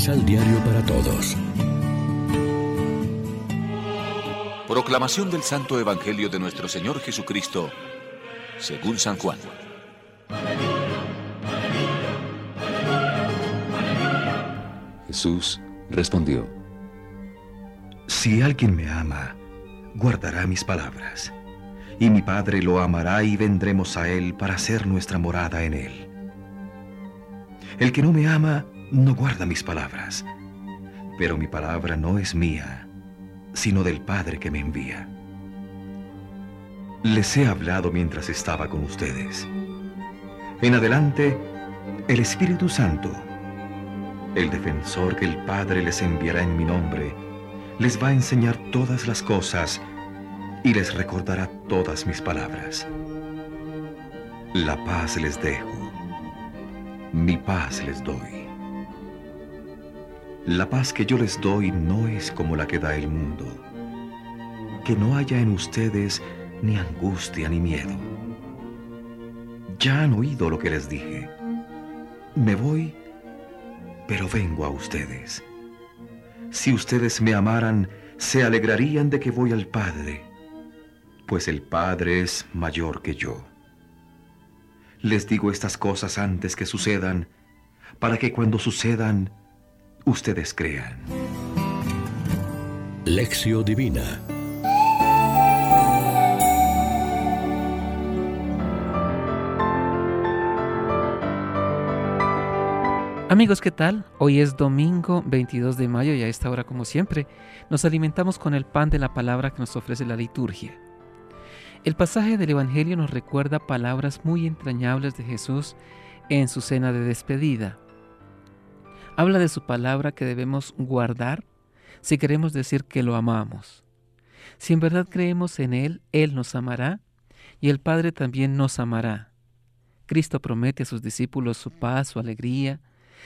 Misal Diario para Todos. Proclamación del Santo Evangelio de nuestro Señor Jesucristo, según San Juan. Jesús respondió, Si alguien me ama, guardará mis palabras, y mi Padre lo amará y vendremos a él para hacer nuestra morada en él. El que no me ama, no guarda mis palabras, pero mi palabra no es mía, sino del Padre que me envía. Les he hablado mientras estaba con ustedes. En adelante, el Espíritu Santo, el defensor que el Padre les enviará en mi nombre, les va a enseñar todas las cosas y les recordará todas mis palabras. La paz les dejo, mi paz les doy. La paz que yo les doy no es como la que da el mundo. Que no haya en ustedes ni angustia ni miedo. Ya han oído lo que les dije. Me voy, pero vengo a ustedes. Si ustedes me amaran, se alegrarían de que voy al Padre, pues el Padre es mayor que yo. Les digo estas cosas antes que sucedan, para que cuando sucedan, ustedes crean. Lección Divina Amigos, ¿qué tal? Hoy es domingo 22 de mayo y a esta hora, como siempre, nos alimentamos con el pan de la palabra que nos ofrece la liturgia. El pasaje del Evangelio nos recuerda palabras muy entrañables de Jesús en su cena de despedida. Habla de su palabra que debemos guardar si queremos decir que lo amamos. Si en verdad creemos en Él, Él nos amará y el Padre también nos amará. Cristo promete a sus discípulos su paz, su alegría,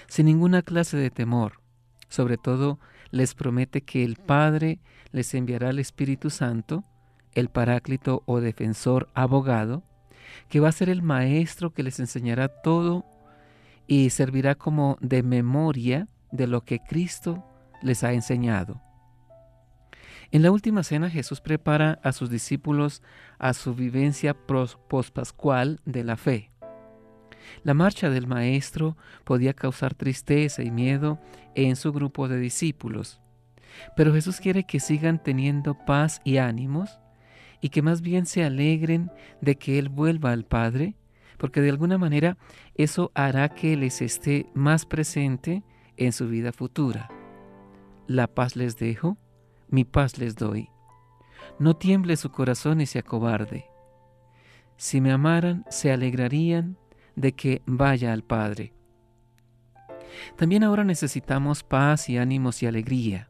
sin ninguna clase de temor. Sobre todo, les promete que el Padre les enviará el Espíritu Santo, el Paráclito o defensor abogado, que va a ser el Maestro que les enseñará todo y servirá como de memoria de lo que Cristo les ha enseñado. En la última cena Jesús prepara a sus discípulos a su vivencia pospascual de la fe. La marcha del Maestro podía causar tristeza y miedo en su grupo de discípulos, pero Jesús quiere que sigan teniendo paz y ánimos y que más bien se alegren de que Él vuelva al Padre, porque de alguna manera eso hará que les esté más presente en su vida futura. La paz les dejo, mi paz les doy. No tiemble su corazón y se acobarde. Si me amaran, se alegrarían de que vaya al Padre. También ahora necesitamos paz y ánimos y alegría,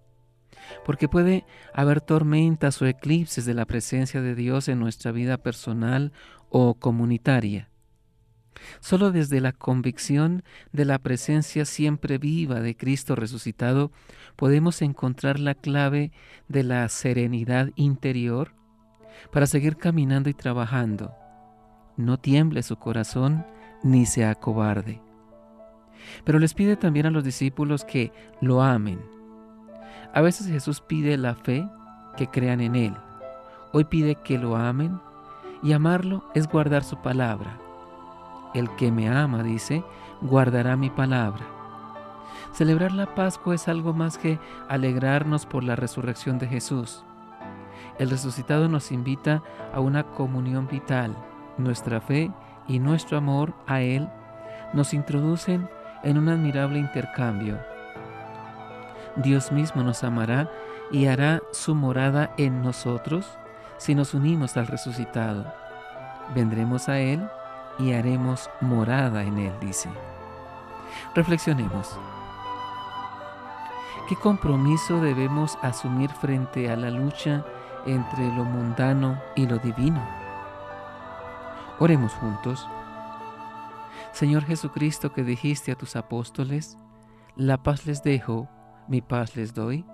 porque puede haber tormentas o eclipses de la presencia de Dios en nuestra vida personal o comunitaria. Solo desde la convicción de la presencia siempre viva de Cristo resucitado podemos encontrar la clave de la serenidad interior para seguir caminando y trabajando. No tiemble su corazón ni se acobarde. Pero les pide también a los discípulos que lo amen. A veces Jesús pide la fe, que crean en Él. Hoy pide que lo amen y amarlo es guardar su palabra. El que me ama, dice, guardará mi palabra. Celebrar la Pascua es algo más que alegrarnos por la resurrección de Jesús. El resucitado nos invita a una comunión vital. Nuestra fe y nuestro amor a Él nos introducen en un admirable intercambio. Dios mismo nos amará y hará su morada en nosotros si nos unimos al resucitado. Vendremos a Él y haremos morada en Él, dice. Reflexionemos. ¿Qué compromiso debemos asumir frente a la lucha entre lo mundano y lo divino? Oremos juntos. Señor Jesucristo que dijiste a tus apóstoles, la paz les dejo, mi paz les doy.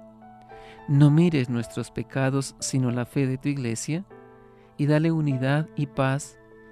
No mires nuestros pecados, sino la fe de tu iglesia, y dale unidad y paz